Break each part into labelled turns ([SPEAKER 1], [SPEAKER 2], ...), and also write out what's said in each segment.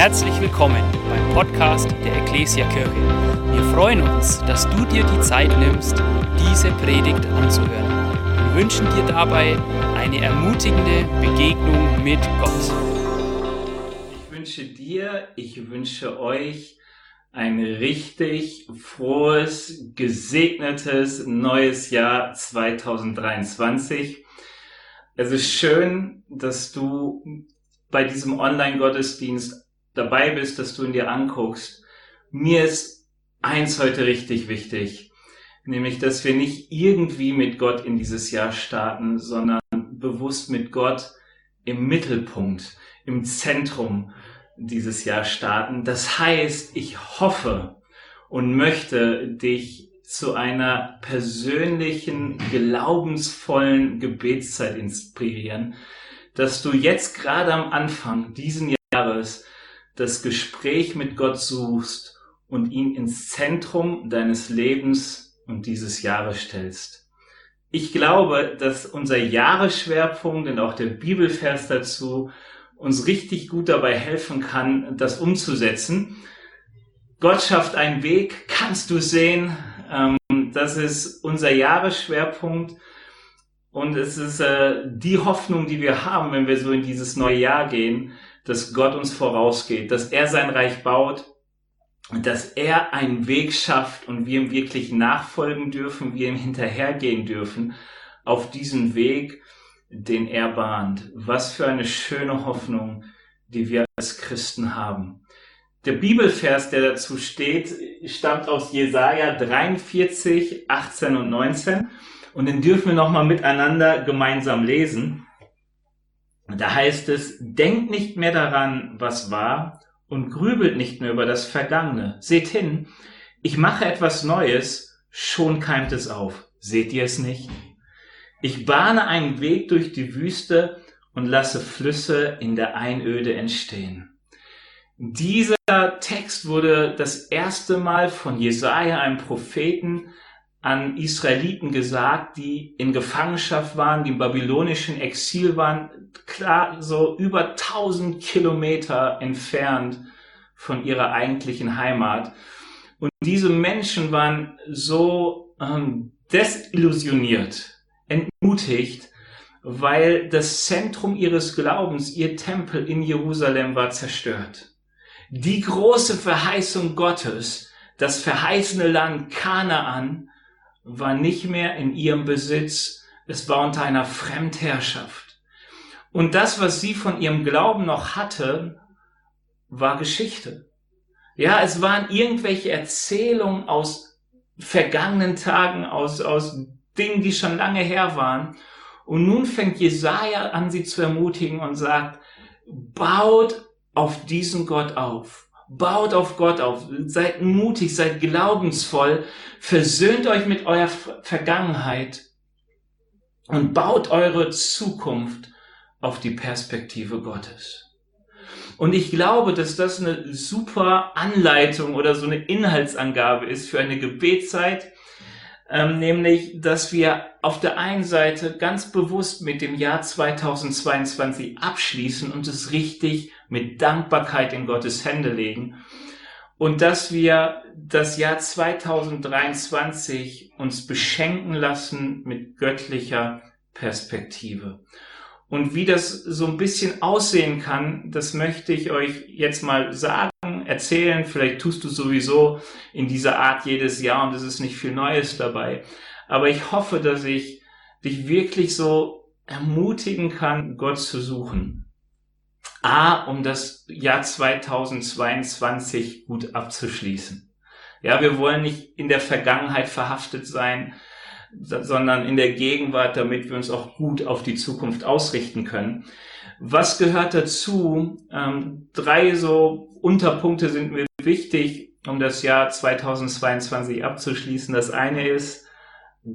[SPEAKER 1] Herzlich willkommen beim Podcast der Ecclesia Kirche. Wir freuen uns, dass du dir die Zeit nimmst, diese Predigt anzuhören. Wir wünschen dir dabei eine ermutigende Begegnung mit Gott.
[SPEAKER 2] Ich wünsche dir, ich wünsche euch ein richtig frohes, gesegnetes neues Jahr 2023. Es ist schön, dass du bei diesem Online-Gottesdienst dabei bist, dass du ihn dir anguckst. Mir ist eins heute richtig wichtig, nämlich, dass wir nicht irgendwie mit Gott in dieses Jahr starten, sondern bewusst mit Gott im Mittelpunkt, im Zentrum dieses Jahr starten. Das heißt, ich hoffe und möchte dich zu einer persönlichen, glaubensvollen Gebetszeit inspirieren, dass du jetzt gerade am Anfang diesen Jahres das Gespräch mit Gott suchst und ihn ins Zentrum deines Lebens und dieses Jahres stellst. Ich glaube, dass unser Jahresschwerpunkt und auch der Bibelvers dazu uns richtig gut dabei helfen kann, das umzusetzen. Gott schafft einen Weg, kannst du sehen. Ähm, das ist unser Jahresschwerpunkt. Und es ist äh, die Hoffnung, die wir haben, wenn wir so in dieses neue Jahr gehen, dass Gott uns vorausgeht, dass er sein Reich baut dass er einen Weg schafft und wir ihm wirklich nachfolgen dürfen, wir ihm hinterhergehen dürfen auf diesen Weg, den er bahnt. Was für eine schöne Hoffnung, die wir als Christen haben. Der Bibelvers, der dazu steht, stammt aus Jesaja 43, 18 und 19. Und den dürfen wir nochmal miteinander gemeinsam lesen. Da heißt es, denkt nicht mehr daran, was war und grübelt nicht mehr über das Vergangene. Seht hin, ich mache etwas Neues, schon keimt es auf. Seht ihr es nicht? Ich bahne einen Weg durch die Wüste und lasse Flüsse in der Einöde entstehen. Dieser Text wurde das erste Mal von Jesaja, einem Propheten, an Israeliten gesagt, die in Gefangenschaft waren, die im babylonischen Exil waren, klar so über 1000 Kilometer entfernt von ihrer eigentlichen Heimat. Und diese Menschen waren so ähm, desillusioniert, entmutigt, weil das Zentrum ihres Glaubens, ihr Tempel in Jerusalem war zerstört. Die große Verheißung Gottes, das verheißene Land Kanaan, war nicht mehr in ihrem Besitz, es war unter einer Fremdherrschaft. Und das, was sie von ihrem Glauben noch hatte, war Geschichte. Ja, es waren irgendwelche Erzählungen aus vergangenen Tagen, aus, aus Dingen, die schon lange her waren. Und nun fängt Jesaja an, sie zu ermutigen und sagt, baut auf diesen Gott auf. Baut auf Gott auf, seid mutig, seid glaubensvoll, versöhnt euch mit eurer Vergangenheit und baut eure Zukunft auf die Perspektive Gottes. Und ich glaube, dass das eine super Anleitung oder so eine Inhaltsangabe ist für eine Gebetszeit, ähm, nämlich, dass wir auf der einen Seite ganz bewusst mit dem Jahr 2022 abschließen und es richtig mit Dankbarkeit in Gottes Hände legen und dass wir das Jahr 2023 uns beschenken lassen mit göttlicher Perspektive. Und wie das so ein bisschen aussehen kann, das möchte ich euch jetzt mal sagen, erzählen. Vielleicht tust du sowieso in dieser Art jedes Jahr und es ist nicht viel Neues dabei. Aber ich hoffe, dass ich dich wirklich so ermutigen kann, Gott zu suchen. A, um das Jahr 2022 gut abzuschließen. Ja, wir wollen nicht in der Vergangenheit verhaftet sein, sondern in der Gegenwart, damit wir uns auch gut auf die Zukunft ausrichten können. Was gehört dazu? Ähm, drei so Unterpunkte sind mir wichtig, um das Jahr 2022 abzuschließen. Das eine ist,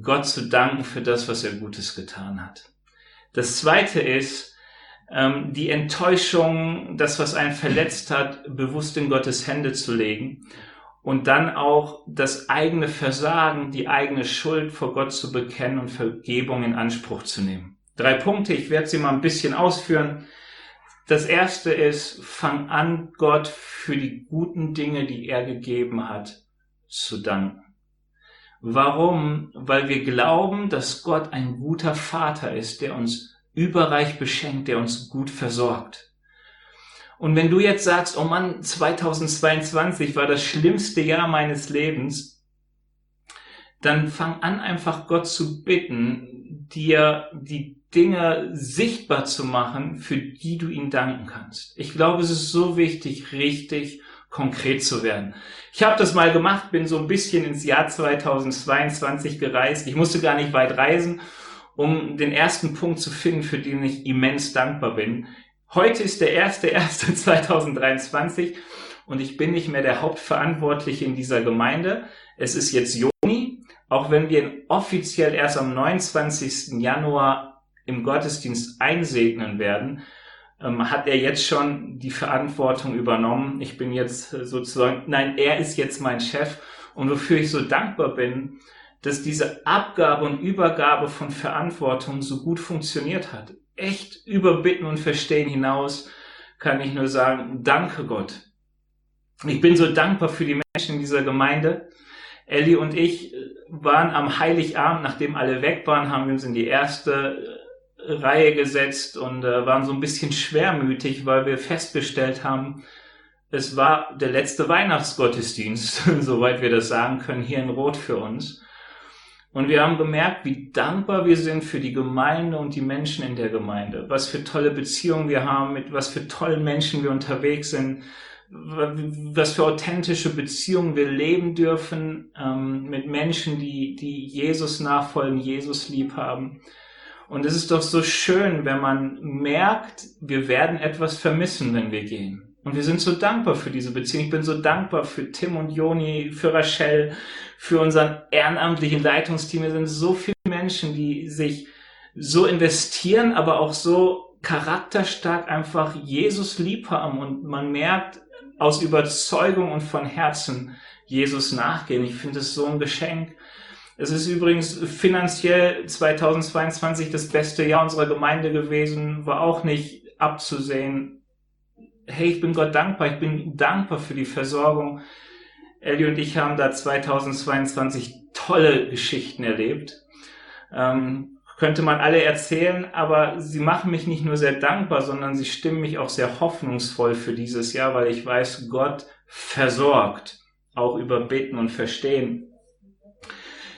[SPEAKER 2] Gott zu danken für das, was er Gutes getan hat. Das zweite ist, ähm, die Enttäuschung, das, was einen verletzt hat, bewusst in Gottes Hände zu legen und dann auch das eigene Versagen, die eigene Schuld vor Gott zu bekennen und Vergebung in Anspruch zu nehmen. Drei Punkte, ich werde sie mal ein bisschen ausführen. Das erste ist, fang an, Gott für die guten Dinge, die er gegeben hat, zu danken. Warum? Weil wir glauben, dass Gott ein guter Vater ist, der uns überreich beschenkt, der uns gut versorgt. Und wenn du jetzt sagst, oh Mann, 2022 war das schlimmste Jahr meines Lebens, dann fang an einfach Gott zu bitten, dir die Dinge sichtbar zu machen, für die du ihm danken kannst. Ich glaube, es ist so wichtig, richtig konkret zu werden. Ich habe das mal gemacht, bin so ein bisschen ins Jahr 2022 gereist. Ich musste gar nicht weit reisen, um den ersten Punkt zu finden, für den ich immens dankbar bin. Heute ist der erste erste 2023 und ich bin nicht mehr der Hauptverantwortliche in dieser Gemeinde. Es ist jetzt Juni, auch wenn wir ihn offiziell erst am 29. Januar im Gottesdienst einsegnen werden, ähm, hat er jetzt schon die Verantwortung übernommen. Ich bin jetzt sozusagen, nein, er ist jetzt mein Chef und wofür ich so dankbar bin, dass diese Abgabe und Übergabe von Verantwortung so gut funktioniert hat. Echt über Bitten und Verstehen hinaus kann ich nur sagen, danke Gott. Ich bin so dankbar für die Menschen in dieser Gemeinde. Ellie und ich waren am Heiligabend, nachdem alle weg waren, haben wir uns in die erste Reihe gesetzt und äh, waren so ein bisschen schwermütig, weil wir festgestellt haben, es war der letzte Weihnachtsgottesdienst, soweit wir das sagen können, hier in Rot für uns. Und wir haben gemerkt, wie dankbar wir sind für die Gemeinde und die Menschen in der Gemeinde. Was für tolle Beziehungen wir haben, mit was für tollen Menschen wir unterwegs sind, was für authentische Beziehungen wir leben dürfen ähm, mit Menschen, die, die Jesus nachfolgen, Jesus lieb haben. Und es ist doch so schön, wenn man merkt, wir werden etwas vermissen, wenn wir gehen. Und wir sind so dankbar für diese Beziehung. Ich bin so dankbar für Tim und Joni, für Rachel, für unseren ehrenamtlichen Leitungsteam. Wir sind so viele Menschen, die sich so investieren, aber auch so charakterstark einfach Jesus lieb haben. Und man merkt aus Überzeugung und von Herzen Jesus nachgehen. Ich finde es so ein Geschenk. Es ist übrigens finanziell 2022 das beste Jahr unserer Gemeinde gewesen, war auch nicht abzusehen. Hey, ich bin Gott dankbar, ich bin dankbar für die Versorgung. Ellie und ich haben da 2022 tolle Geschichten erlebt. Ähm, könnte man alle erzählen, aber sie machen mich nicht nur sehr dankbar, sondern sie stimmen mich auch sehr hoffnungsvoll für dieses Jahr, weil ich weiß, Gott versorgt, auch über Beten und Verstehen.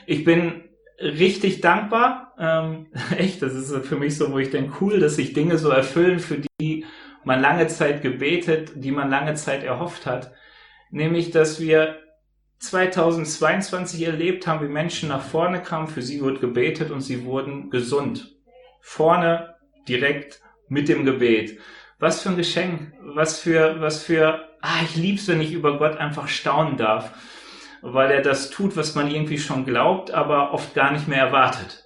[SPEAKER 2] Ich bin richtig dankbar. Ähm, echt, das ist für mich so, wo ich denke, cool, dass sich Dinge so erfüllen, für die man lange Zeit gebetet, die man lange Zeit erhofft hat. Nämlich, dass wir 2022 erlebt haben, wie Menschen nach vorne kamen, für sie wurde gebetet und sie wurden gesund. Vorne direkt mit dem Gebet. Was für ein Geschenk, was für, was für, ah, ich lieb's, wenn ich über Gott einfach staunen darf weil er das tut, was man irgendwie schon glaubt, aber oft gar nicht mehr erwartet.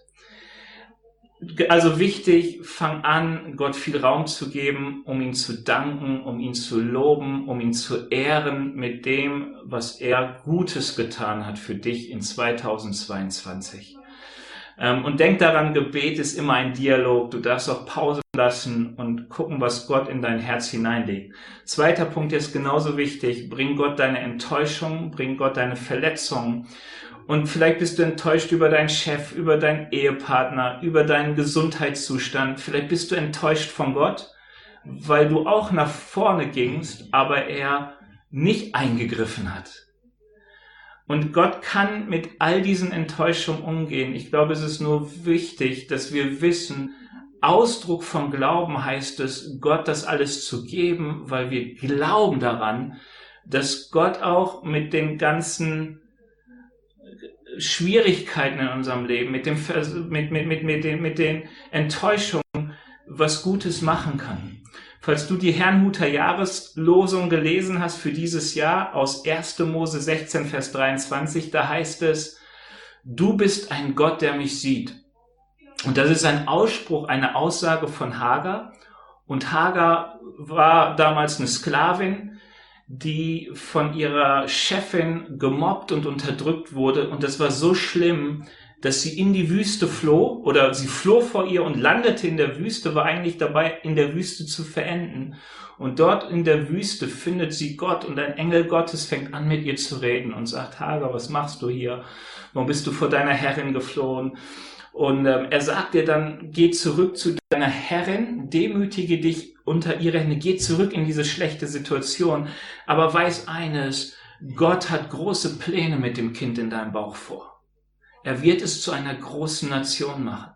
[SPEAKER 2] Also wichtig, fang an, Gott viel Raum zu geben, um ihn zu danken, um ihn zu loben, um ihn zu ehren mit dem, was er Gutes getan hat für dich in 2022. Ähm, und denk daran, Gebet ist immer ein Dialog. Du darfst auch Pause lassen und gucken, was Gott in dein Herz hineinlegt. Zweiter Punkt ist genauso wichtig. Bring Gott deine Enttäuschung, bring Gott deine Verletzungen. Und vielleicht bist du enttäuscht über deinen Chef, über deinen Ehepartner, über deinen Gesundheitszustand. Vielleicht bist du enttäuscht von Gott, weil du auch nach vorne gingst, aber er nicht eingegriffen hat. Und Gott kann mit all diesen Enttäuschungen umgehen. Ich glaube, es ist nur wichtig, dass wir wissen, Ausdruck von Glauben heißt es, Gott das alles zu geben, weil wir glauben daran, dass Gott auch mit den ganzen Schwierigkeiten in unserem Leben, mit, dem, mit, mit, mit, mit, den, mit den Enttäuschungen was Gutes machen kann. Falls du die Herrnhuter Jahreslosung gelesen hast für dieses Jahr aus 1. Mose 16, Vers 23, da heißt es, du bist ein Gott, der mich sieht. Und das ist ein Ausspruch, eine Aussage von Hagar. Und Hagar war damals eine Sklavin, die von ihrer Chefin gemobbt und unterdrückt wurde. Und das war so schlimm, dass sie in die Wüste floh oder sie floh vor ihr und landete in der Wüste, war eigentlich dabei, in der Wüste zu verenden. Und dort in der Wüste findet sie Gott und ein Engel Gottes fängt an mit ihr zu reden und sagt, Hagar, was machst du hier? Warum bist du vor deiner Herrin geflohen? Und ähm, er sagt dir dann, geh zurück zu deiner Herrin, demütige dich unter ihre Hände, geh zurück in diese schlechte Situation, aber weiß eines, Gott hat große Pläne mit dem Kind in deinem Bauch vor. Er wird es zu einer großen Nation machen.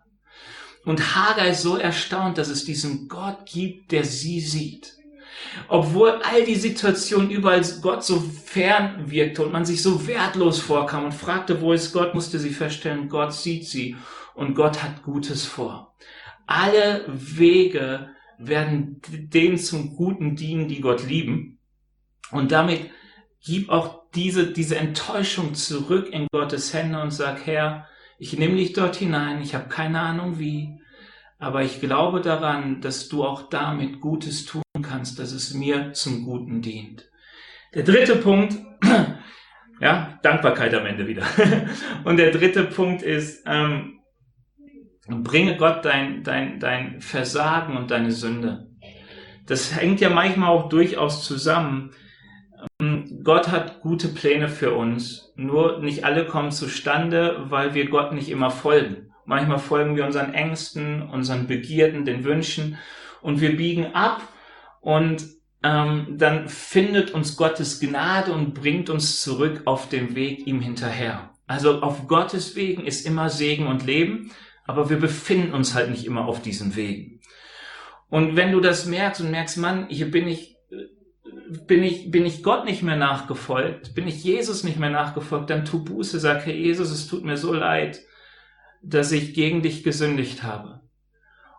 [SPEAKER 2] Und Hagar ist so erstaunt, dass es diesen Gott gibt, der sie sieht. Obwohl all die Situationen überall Gott so fern wirkte und man sich so wertlos vorkam und fragte, wo ist Gott, musste sie feststellen, Gott sieht sie und Gott hat Gutes vor. Alle Wege werden denen zum Guten dienen, die Gott lieben. Und damit gib auch diese, diese Enttäuschung zurück in Gottes Hände und sag, Herr, ich nehme dich dort hinein, ich habe keine Ahnung wie, aber ich glaube daran, dass du auch damit Gutes tun kannst, dass es mir zum Guten dient. Der dritte Punkt, ja, Dankbarkeit am Ende wieder. Und der dritte Punkt ist, ähm, bringe Gott dein, dein, dein Versagen und deine Sünde. Das hängt ja manchmal auch durchaus zusammen. Ähm, Gott hat gute Pläne für uns, nur nicht alle kommen zustande, weil wir Gott nicht immer folgen. Manchmal folgen wir unseren Ängsten, unseren Begierden, den Wünschen und wir biegen ab und ähm, dann findet uns Gottes Gnade und bringt uns zurück auf den Weg ihm hinterher. Also auf Gottes Wegen ist immer Segen und Leben, aber wir befinden uns halt nicht immer auf diesen Wegen. Und wenn du das merkst und merkst, Mann, hier bin ich bin ich, bin ich Gott nicht mehr nachgefolgt, bin ich Jesus nicht mehr nachgefolgt, dann tu Buße, sag, Herr Jesus, es tut mir so leid, dass ich gegen dich gesündigt habe.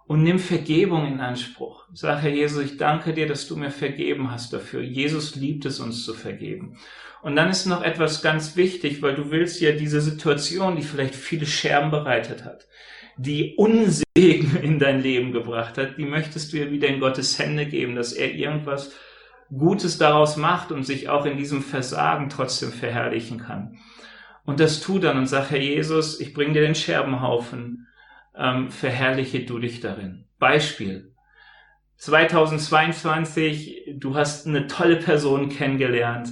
[SPEAKER 2] Und nimm Vergebung in Anspruch. Sag, Herr Jesus, ich danke dir, dass du mir vergeben hast dafür. Jesus liebt es, uns zu vergeben. Und dann ist noch etwas ganz wichtig, weil du willst ja diese Situation, die vielleicht viele Scherben bereitet hat, die Unsegen in dein Leben gebracht hat, die möchtest du ja wieder in Gottes Hände geben, dass er irgendwas Gutes daraus macht und sich auch in diesem Versagen trotzdem verherrlichen kann. Und das tu dann und sag, Herr Jesus, ich bring dir den Scherbenhaufen, ähm, verherrliche du dich darin. Beispiel. 2022, du hast eine tolle Person kennengelernt,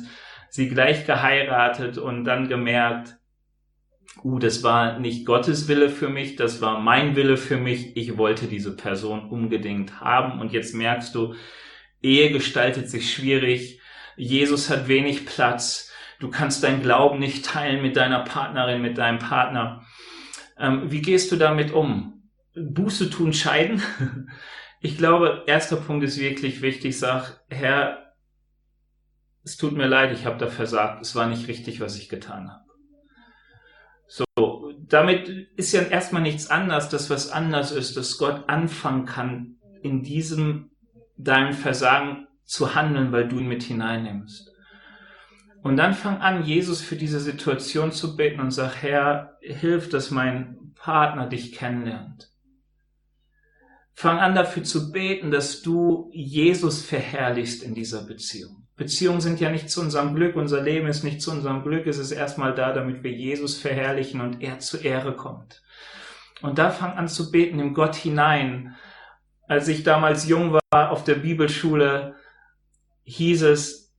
[SPEAKER 2] sie gleich geheiratet und dann gemerkt, uh, das war nicht Gottes Wille für mich, das war mein Wille für mich, ich wollte diese Person unbedingt haben und jetzt merkst du, Ehe gestaltet sich schwierig, Jesus hat wenig Platz, Du kannst deinen Glauben nicht teilen mit deiner Partnerin, mit deinem Partner. Ähm, wie gehst du damit um? Buße tun, scheiden? Ich glaube, erster Punkt ist wirklich wichtig. Sag, Herr, es tut mir leid, ich habe da versagt. Es war nicht richtig, was ich getan habe. So, damit ist ja erstmal nichts anders. Das, was anders ist, dass Gott anfangen kann, in diesem deinem Versagen zu handeln, weil du ihn mit hineinnimmst. Und dann fang an, Jesus für diese Situation zu beten und sag, Herr, hilf, dass mein Partner dich kennenlernt. Fang an dafür zu beten, dass du Jesus verherrlichst in dieser Beziehung. Beziehungen sind ja nicht zu unserem Glück, unser Leben ist nicht zu unserem Glück, es ist erstmal da, damit wir Jesus verherrlichen und er zur Ehre kommt. Und da fang an zu beten im Gott hinein. Als ich damals jung war auf der Bibelschule, hieß es,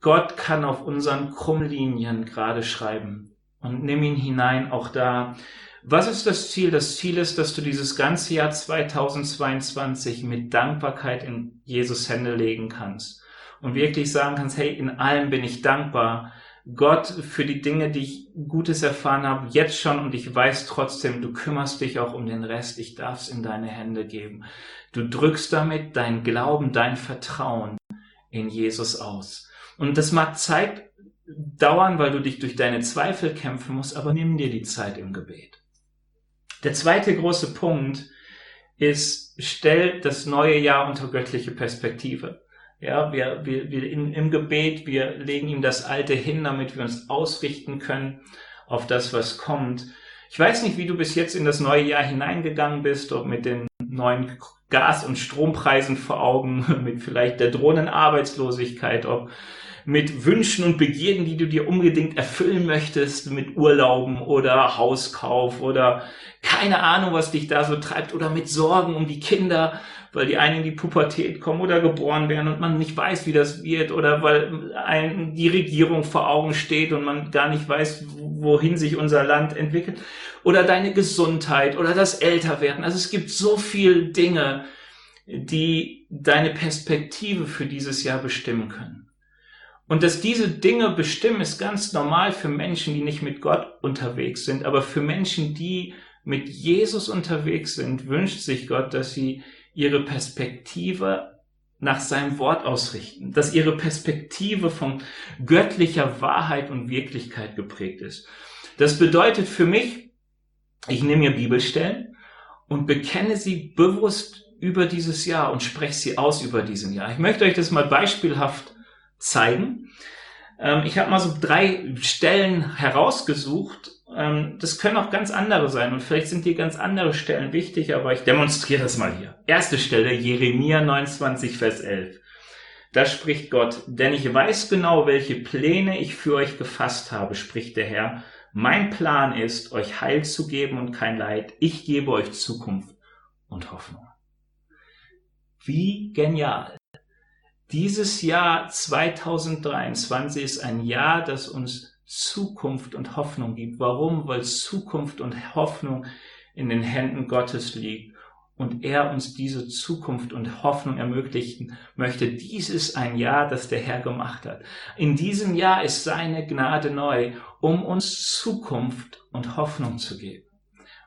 [SPEAKER 2] Gott kann auf unseren Krummlinien gerade schreiben und nimm ihn hinein auch da. Was ist das Ziel? Das Ziel ist, dass du dieses ganze Jahr 2022 mit Dankbarkeit in Jesus Hände legen kannst und wirklich sagen kannst, hey, in allem bin ich dankbar. Gott für die Dinge, die ich Gutes erfahren habe, jetzt schon und ich weiß trotzdem, du kümmerst dich auch um den Rest, ich darf es in deine Hände geben. Du drückst damit dein Glauben, dein Vertrauen in Jesus aus. Und das mag Zeit dauern, weil du dich durch deine Zweifel kämpfen musst, aber nimm dir die Zeit im Gebet. Der zweite große Punkt ist, stell das neue Jahr unter göttliche Perspektive. Ja, wir, wir, wir in, im Gebet, wir legen ihm das Alte hin, damit wir uns ausrichten können auf das, was kommt. Ich weiß nicht, wie du bis jetzt in das neue Jahr hineingegangen bist, ob mit den neuen Gas- und Strompreisen vor Augen, mit vielleicht der drohenden Arbeitslosigkeit, ob mit Wünschen und Begierden, die du dir unbedingt erfüllen möchtest, mit Urlauben oder Hauskauf oder keine Ahnung, was dich da so treibt oder mit Sorgen um die Kinder, weil die einen in die Pubertät kommen oder geboren werden und man nicht weiß, wie das wird oder weil ein, die Regierung vor Augen steht und man gar nicht weiß, wohin sich unser Land entwickelt oder deine Gesundheit oder das Älterwerden. Also es gibt so viel Dinge, die deine Perspektive für dieses Jahr bestimmen können. Und dass diese Dinge bestimmen, ist ganz normal für Menschen, die nicht mit Gott unterwegs sind. Aber für Menschen, die mit Jesus unterwegs sind, wünscht sich Gott, dass sie ihre Perspektive nach seinem Wort ausrichten, dass ihre Perspektive von göttlicher Wahrheit und Wirklichkeit geprägt ist. Das bedeutet für mich, ich nehme mir Bibelstellen und bekenne sie bewusst über dieses Jahr und spreche sie aus über diesen Jahr. Ich möchte euch das mal beispielhaft zeigen. Ähm, ich habe mal so drei Stellen herausgesucht. Ähm, das können auch ganz andere sein und vielleicht sind hier ganz andere Stellen wichtig, aber ich demonstriere das mal hier. Erste Stelle, Jeremia 29, Vers 11. Da spricht Gott, denn ich weiß genau, welche Pläne ich für euch gefasst habe, spricht der Herr. Mein Plan ist, euch Heil zu geben und kein Leid. Ich gebe euch Zukunft und Hoffnung. Wie genial. Dieses Jahr 2023 ist ein Jahr, das uns Zukunft und Hoffnung gibt. Warum? Weil Zukunft und Hoffnung in den Händen Gottes liegt und er uns diese Zukunft und Hoffnung ermöglichen möchte. Dies ist ein Jahr, das der Herr gemacht hat. In diesem Jahr ist seine Gnade neu, um uns Zukunft und Hoffnung zu geben.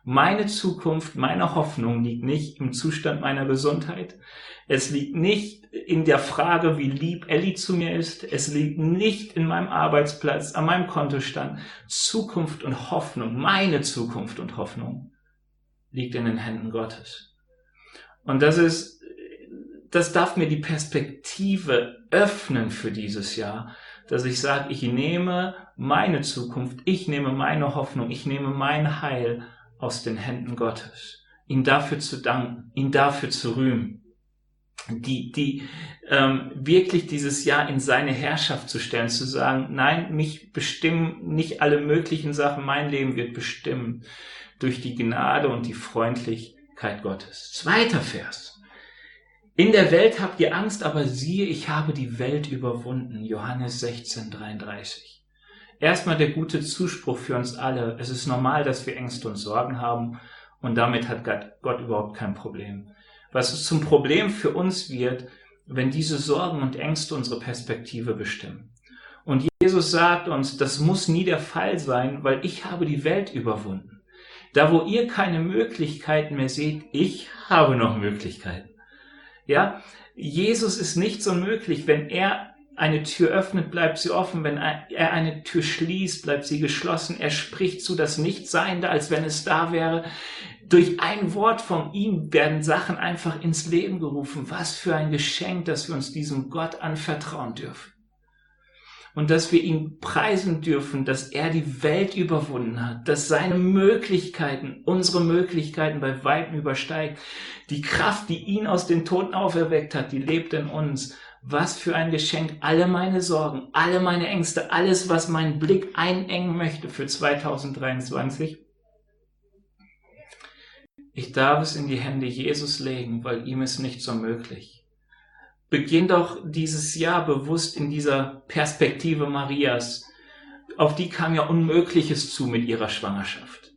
[SPEAKER 2] Meine Zukunft, meine Hoffnung liegt nicht im Zustand meiner Gesundheit. Es liegt nicht in der Frage, wie lieb Ellie zu mir ist. Es liegt nicht in meinem Arbeitsplatz, an meinem Kontostand. Zukunft und Hoffnung, meine Zukunft und Hoffnung liegt in den Händen Gottes. Und das ist, das darf mir die Perspektive öffnen für dieses Jahr, dass ich sage, ich nehme meine Zukunft, ich nehme meine Hoffnung, ich nehme mein Heil aus den Händen Gottes. Ihm dafür zu danken, ihn dafür zu rühmen. Die, die ähm, wirklich dieses Jahr in seine Herrschaft zu stellen, zu sagen, nein, mich bestimmen nicht alle möglichen Sachen, mein Leben wird bestimmt durch die Gnade und die Freundlichkeit Gottes. Zweiter Vers. In der Welt habt ihr Angst, aber siehe, ich habe die Welt überwunden. Johannes 16, 33. Erstmal der gute Zuspruch für uns alle. Es ist normal, dass wir Ängste und Sorgen haben und damit hat Gott überhaupt kein Problem. Was es zum Problem für uns wird, wenn diese Sorgen und Ängste unsere Perspektive bestimmen. Und Jesus sagt uns, das muss nie der Fall sein, weil ich habe die Welt überwunden. Da wo ihr keine Möglichkeiten mehr seht, ich habe noch Möglichkeiten. Ja, Jesus ist nichts unmöglich. Wenn er eine Tür öffnet, bleibt sie offen. Wenn er eine Tür schließt, bleibt sie geschlossen. Er spricht zu das Nichtseiende, als wenn es da wäre. Durch ein Wort von ihm werden Sachen einfach ins Leben gerufen. Was für ein Geschenk, dass wir uns diesem Gott anvertrauen dürfen. Und dass wir ihn preisen dürfen, dass er die Welt überwunden hat, dass seine Möglichkeiten, unsere Möglichkeiten bei weitem übersteigt. Die Kraft, die ihn aus den Toten auferweckt hat, die lebt in uns was für ein Geschenk. Alle meine Sorgen, alle meine Ängste, alles, was meinen Blick einengen möchte für 2023. Ich darf es in die Hände Jesus legen, weil ihm ist nicht so möglich. Beginn doch dieses Jahr bewusst in dieser Perspektive Marias. Auf die kam ja Unmögliches zu mit ihrer Schwangerschaft.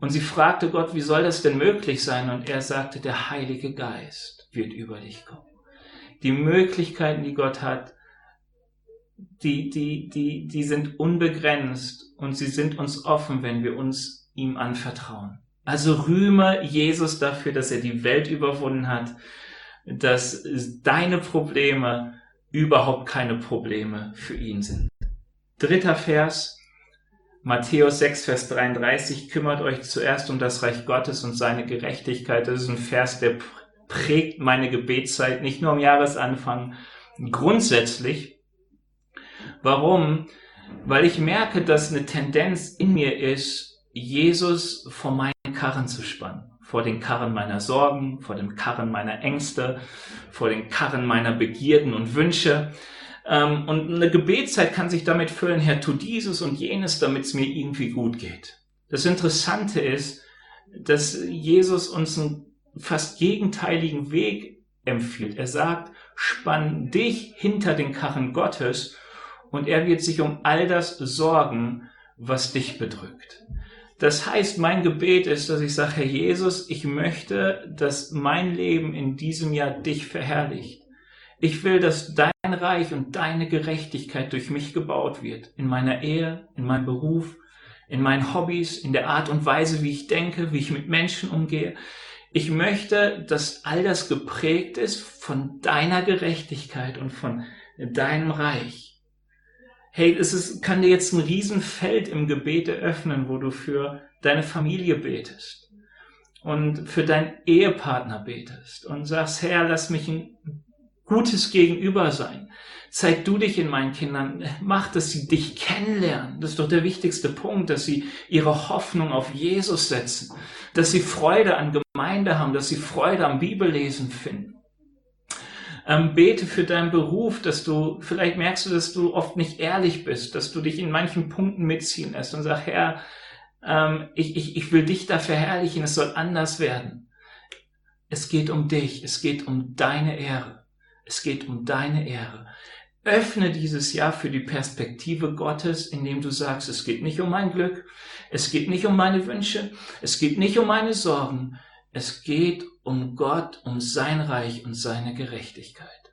[SPEAKER 2] Und sie fragte Gott, wie soll das denn möglich sein? Und er sagte, der Heilige Geist wird über dich kommen die Möglichkeiten, die Gott hat, die, die, die, die sind unbegrenzt und sie sind uns offen, wenn wir uns ihm anvertrauen. Also rühme Jesus dafür, dass er die Welt überwunden hat, dass deine Probleme überhaupt keine Probleme für ihn sind. Dritter Vers, Matthäus 6, Vers 33, kümmert euch zuerst um das Reich Gottes und seine Gerechtigkeit. Das ist ein Vers, der prägt meine Gebetszeit nicht nur am Jahresanfang, grundsätzlich. Warum? Weil ich merke, dass eine Tendenz in mir ist, Jesus vor meinen Karren zu spannen, vor den Karren meiner Sorgen, vor den Karren meiner Ängste, vor den Karren meiner Begierden und Wünsche. Ähm, und eine Gebetszeit kann sich damit füllen, Herr, tu dieses und jenes, damit es mir irgendwie gut geht. Das Interessante ist, dass Jesus uns einen fast gegenteiligen Weg empfiehlt. Er sagt, spann dich hinter den Karren Gottes und er wird sich um all das sorgen, was dich bedrückt. Das heißt, mein Gebet ist, dass ich sage, Herr Jesus, ich möchte, dass mein Leben in diesem Jahr dich verherrlicht. Ich will, dass dein Reich und deine Gerechtigkeit durch mich gebaut wird. In meiner Ehe, in meinem Beruf, in meinen Hobbys, in der Art und Weise, wie ich denke, wie ich mit Menschen umgehe. Ich möchte, dass all das geprägt ist von deiner Gerechtigkeit und von deinem Reich hey, es ist, kann dir jetzt ein Riesenfeld im Gebet eröffnen, wo du für deine Familie betest und für deinen Ehepartner betest und sagst, Herr, lass mich ein gutes Gegenüber sein. Zeig du dich in meinen Kindern, mach, dass sie dich kennenlernen. Das ist doch der wichtigste Punkt, dass sie ihre Hoffnung auf Jesus setzen, dass sie Freude an Gemeinde haben, dass sie Freude am Bibellesen finden. Ähm, bete für deinen Beruf, dass du, vielleicht merkst du, dass du oft nicht ehrlich bist, dass du dich in manchen Punkten mitziehen lässt und sag, Herr, ähm, ich, ich, ich will dich da verherrlichen, es soll anders werden. Es geht um dich, es geht um deine Ehre. Es geht um deine Ehre. Öffne dieses Jahr für die Perspektive Gottes, indem du sagst, es geht nicht um mein Glück, es geht nicht um meine Wünsche, es geht nicht um meine Sorgen, es geht um Gott, um sein Reich und seine Gerechtigkeit.